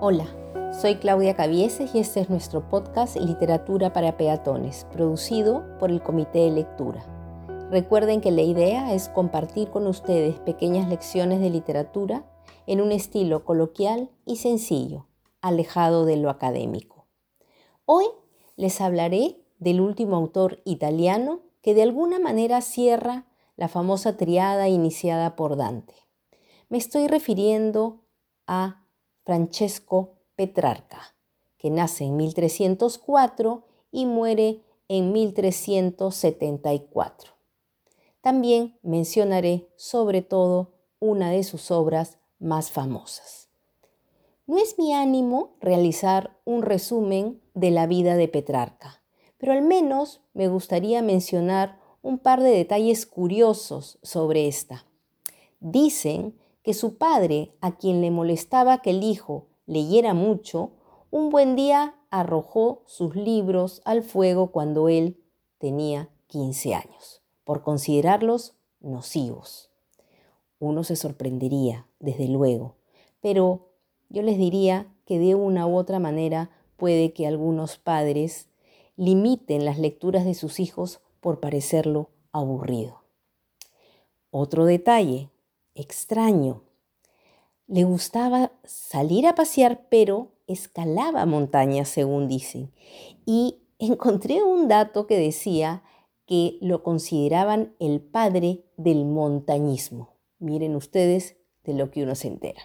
Hola, soy Claudia Cavieses y este es nuestro podcast Literatura para Peatones, producido por el Comité de Lectura. Recuerden que la idea es compartir con ustedes pequeñas lecciones de literatura en un estilo coloquial y sencillo, alejado de lo académico. Hoy les hablaré del último autor italiano que de alguna manera cierra la famosa triada iniciada por Dante. Me estoy refiriendo a Francesco Petrarca, que nace en 1304 y muere en 1374. También mencionaré sobre todo una de sus obras más famosas. No es mi ánimo realizar un resumen de la vida de Petrarca, pero al menos me gustaría mencionar un par de detalles curiosos sobre esta. Dicen que su padre, a quien le molestaba que el hijo leyera mucho, un buen día arrojó sus libros al fuego cuando él tenía 15 años, por considerarlos nocivos. Uno se sorprendería, desde luego, pero yo les diría que de una u otra manera puede que algunos padres limiten las lecturas de sus hijos por parecerlo aburrido. Otro detalle, extraño. Le gustaba salir a pasear, pero escalaba montañas, según dicen. Y encontré un dato que decía que lo consideraban el padre del montañismo. Miren ustedes de lo que uno se entera.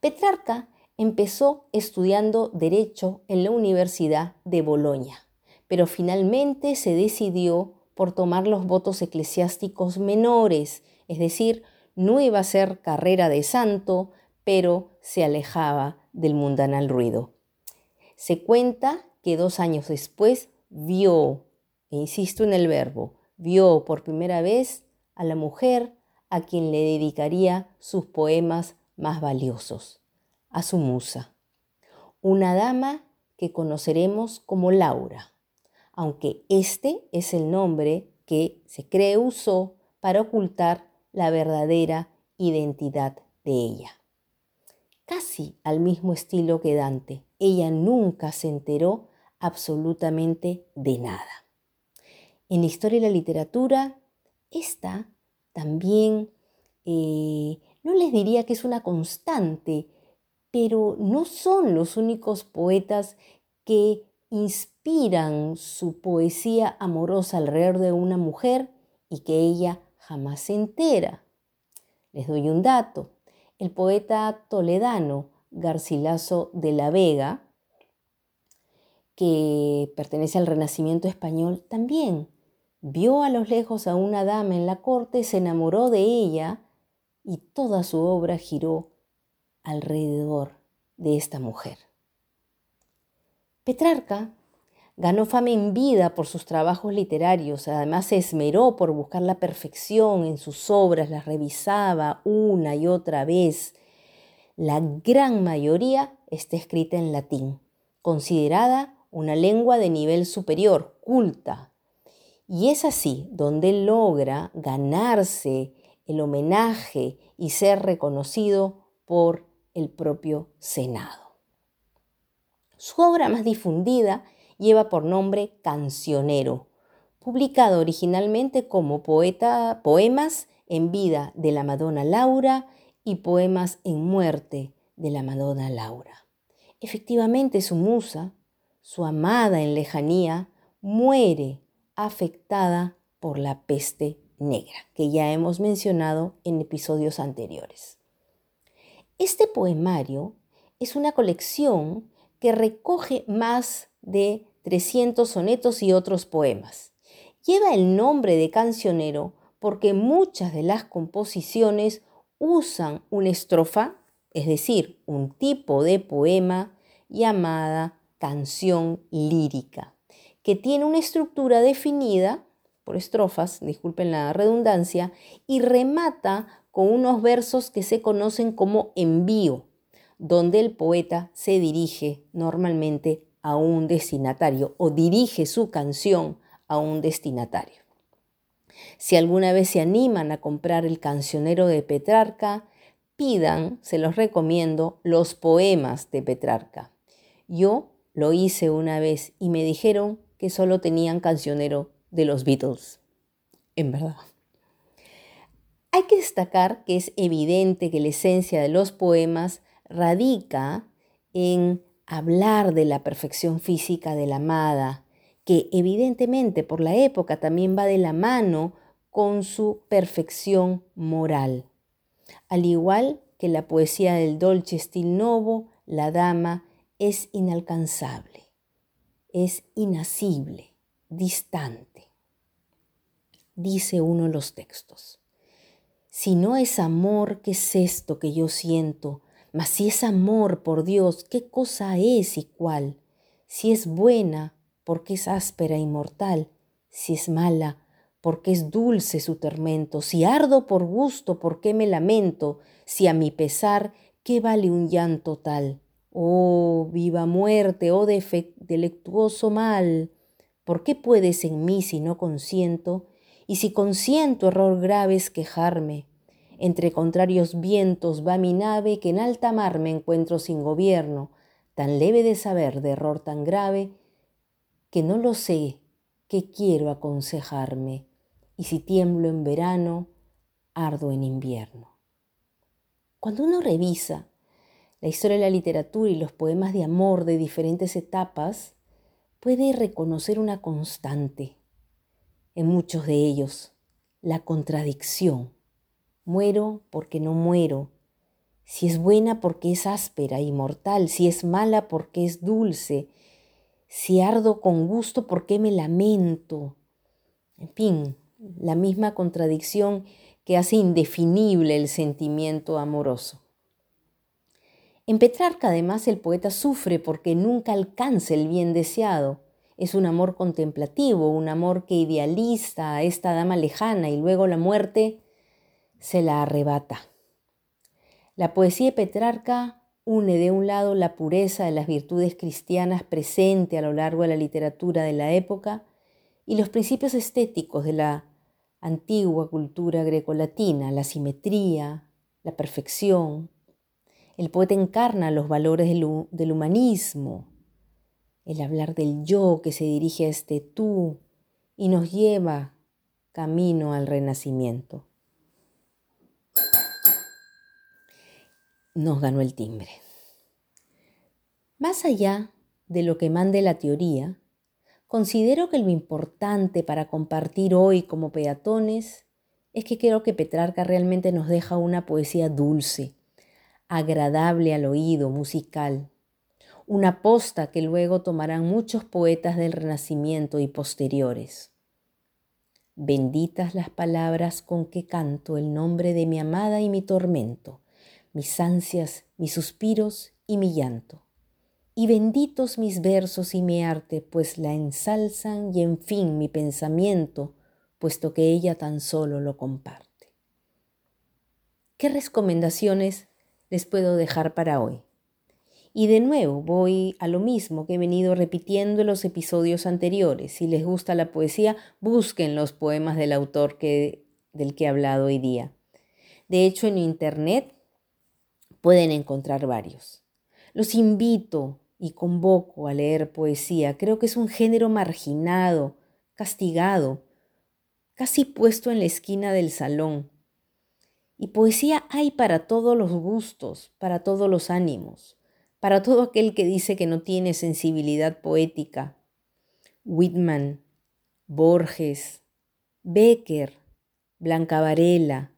Petrarca empezó estudiando derecho en la Universidad de Bolonia, pero finalmente se decidió por tomar los votos eclesiásticos menores es decir, no iba a ser carrera de santo, pero se alejaba del mundanal ruido. Se cuenta que dos años después vio, e insisto en el verbo, vio por primera vez a la mujer a quien le dedicaría sus poemas más valiosos, a su musa, una dama que conoceremos como Laura, aunque este es el nombre que se cree usó para ocultar la verdadera identidad de ella. Casi al mismo estilo que Dante, ella nunca se enteró absolutamente de nada. En la historia y la literatura, esta también, eh, no les diría que es una constante, pero no son los únicos poetas que inspiran su poesía amorosa alrededor de una mujer y que ella jamás se entera. Les doy un dato. El poeta toledano Garcilaso de la Vega, que pertenece al Renacimiento español, también vio a los lejos a una dama en la corte, se enamoró de ella y toda su obra giró alrededor de esta mujer. Petrarca Ganó fama en vida por sus trabajos literarios, además se esmeró por buscar la perfección en sus obras, las revisaba una y otra vez. La gran mayoría está escrita en latín, considerada una lengua de nivel superior, culta. Y es así donde logra ganarse el homenaje y ser reconocido por el propio Senado. Su obra más difundida lleva por nombre Cancionero, publicado originalmente como poeta, poemas en vida de la Madonna Laura y poemas en muerte de la Madonna Laura. Efectivamente, su musa, su amada en lejanía, muere afectada por la peste negra, que ya hemos mencionado en episodios anteriores. Este poemario es una colección que recoge más de 300 sonetos y otros poemas. Lleva el nombre de cancionero porque muchas de las composiciones usan una estrofa, es decir, un tipo de poema llamada canción lírica, que tiene una estructura definida por estrofas, disculpen la redundancia, y remata con unos versos que se conocen como envío, donde el poeta se dirige normalmente a un destinatario o dirige su canción a un destinatario. Si alguna vez se animan a comprar el cancionero de Petrarca, pidan, se los recomiendo, los poemas de Petrarca. Yo lo hice una vez y me dijeron que solo tenían cancionero de los Beatles. En verdad. Hay que destacar que es evidente que la esencia de los poemas radica en hablar de la perfección física de la amada, que evidentemente por la época también va de la mano con su perfección moral. Al igual que la poesía del Dolce Stil Novo, la dama es inalcanzable, es inasible, distante. Dice uno de los textos. Si no es amor, ¿qué es esto que yo siento? Mas si es amor, por Dios, ¿qué cosa es y cuál? Si es buena, porque es áspera y mortal. Si es mala, porque es dulce su tormento. Si ardo por gusto, ¿por qué me lamento? Si a mi pesar, ¿qué vale un llanto tal? Oh, viva muerte, oh delectuoso mal, ¿por qué puedes en mí si no consiento? Y si consiento error grave es quejarme. Entre contrarios vientos va mi nave que en alta mar me encuentro sin gobierno, tan leve de saber de error tan grave, que no lo sé, que quiero aconsejarme y si tiemblo en verano, ardo en invierno. Cuando uno revisa la historia de la literatura y los poemas de amor de diferentes etapas, puede reconocer una constante en muchos de ellos, la contradicción. Muero porque no muero. Si es buena porque es áspera y mortal, si es mala porque es dulce, si ardo con gusto porque me lamento. En fin, la misma contradicción que hace indefinible el sentimiento amoroso. En Petrarca además el poeta sufre porque nunca alcanza el bien deseado. Es un amor contemplativo, un amor que idealiza a esta dama lejana y luego la muerte se la arrebata. La poesía de Petrarca une de un lado la pureza de las virtudes cristianas presente a lo largo de la literatura de la época y los principios estéticos de la antigua cultura grecolatina, la simetría, la perfección. El poeta encarna los valores del, humanismo, el hablar del yo que se dirige a este tú y nos lleva camino al renacimiento. Nos ganó el timbre. Más allá de lo que mande la teoría, Considero que lo importante para compartir hoy como peatones es que creo que Petrarca realmente nos deja una poesía dulce, agradable al oído, musical, una posta que luego tomarán muchos poetas del Renacimiento y posteriores. Benditas las palabras con que canto el nombre de mi amada y mi tormento, mis ansias, mis suspiros y mi llanto y benditos mis versos y mi arte, pues la ensalzan y en fin mi pensamiento, puesto que ella tan solo lo comparte. ¿Qué recomendaciones les puedo dejar para hoy? Y de nuevo voy a lo mismo que he venido repitiendo en los episodios anteriores. Si les gusta la poesía, busquen los poemas del autor que, del que he hablado hoy día. De hecho, en Internet pueden encontrar varios. Los invito y convoco a leer poesía. Creo que es un género marginado, castigado, casi puesto en la esquina del salón. Y poesía hay para todos los gustos, para todos los ánimos, para todo aquel que dice que no tiene sensibilidad poética. Whitman, Borges, Becker, Blanca Varela,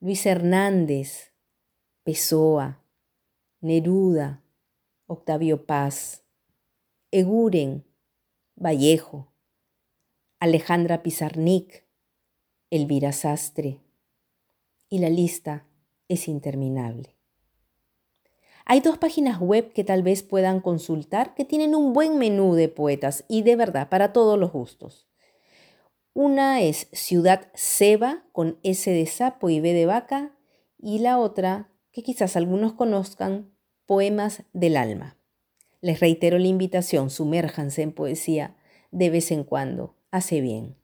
Luis Hernández, Pessoa, Neruda, Octavio Paz, Eguren, Vallejo, Alejandra Pizarnik, Elvira Sastre, y la lista es interminable. Hay dos páginas web que tal vez puedan consultar que tienen un buen menú de poetas y de verdad para todos los gustos. Una es Ciudad Seba con S de sapo y B de vaca y la otra, que quizás algunos conozcan, Poemas del alma. Les reitero la invitación, sumérjanse en poesía de vez en cuando, hace bien.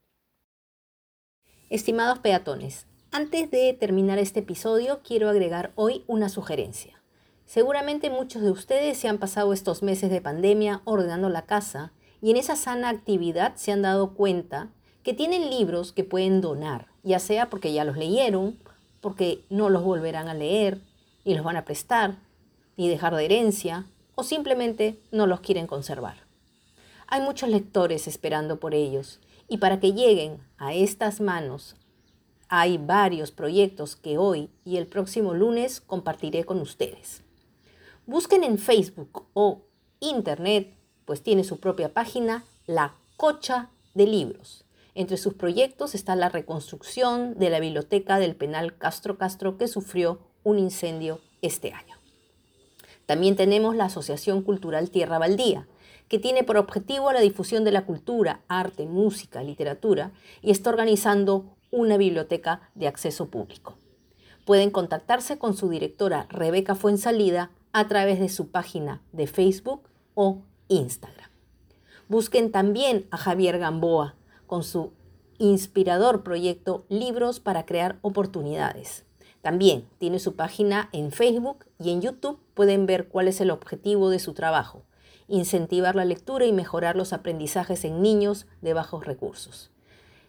Estimados peatones, Antes de terminar este episodio, quiero agregar hoy una sugerencia. Seguramente muchos de ustedes se han pasado estos meses de pandemia ordenando la casa y en esa sana actividad se han dado cuenta que tienen libros que pueden donar, ya sea porque ya los leyeron, porque no los volverán a leer, ni los van a prestar, ni dejar de herencia, o simplemente no los quieren conservar. Hay muchos lectores esperando por ellos, y para que lleguen a estas manos hay varios proyectos que hoy y el próximo lunes compartiré con ustedes. Busquen en Facebook o Internet, pues tiene su propia página, La Cocha de Libros. Entre sus proyectos está la reconstrucción de la biblioteca del penal Castro Castro que sufrió un incendio este año. También tenemos la Asociación Cultural Tierra Baldía, que tiene por objetivo la difusión de la cultura, arte, música, literatura y está organizando una biblioteca de acceso público. Pueden contactarse con su directora Rebeca Fuensalida a través de su página de Facebook o Instagram. Busquen también a Javier Gamboa con su inspirador proyecto Libros para crear oportunidades. También tiene su página en Facebook y en YouTube pueden ver cuál es el objetivo de su trabajo, incentivar la lectura y mejorar los aprendizajes en niños de bajos recursos.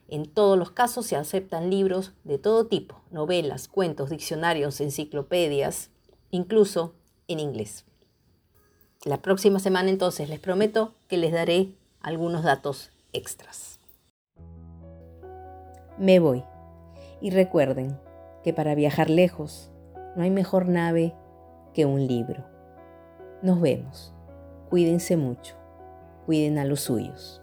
En todos los casos se aceptan libros de todo tipo, novelas, cuentos, diccionarios, enciclopedias, incluso en inglés. La próxima semana entonces les prometo que les daré algunos datos extras. Me voy. Y recuerden que para viajar lejos no hay mejor nave que un libro. Nos vemos. Cuídense mucho. Cuiden a los suyos.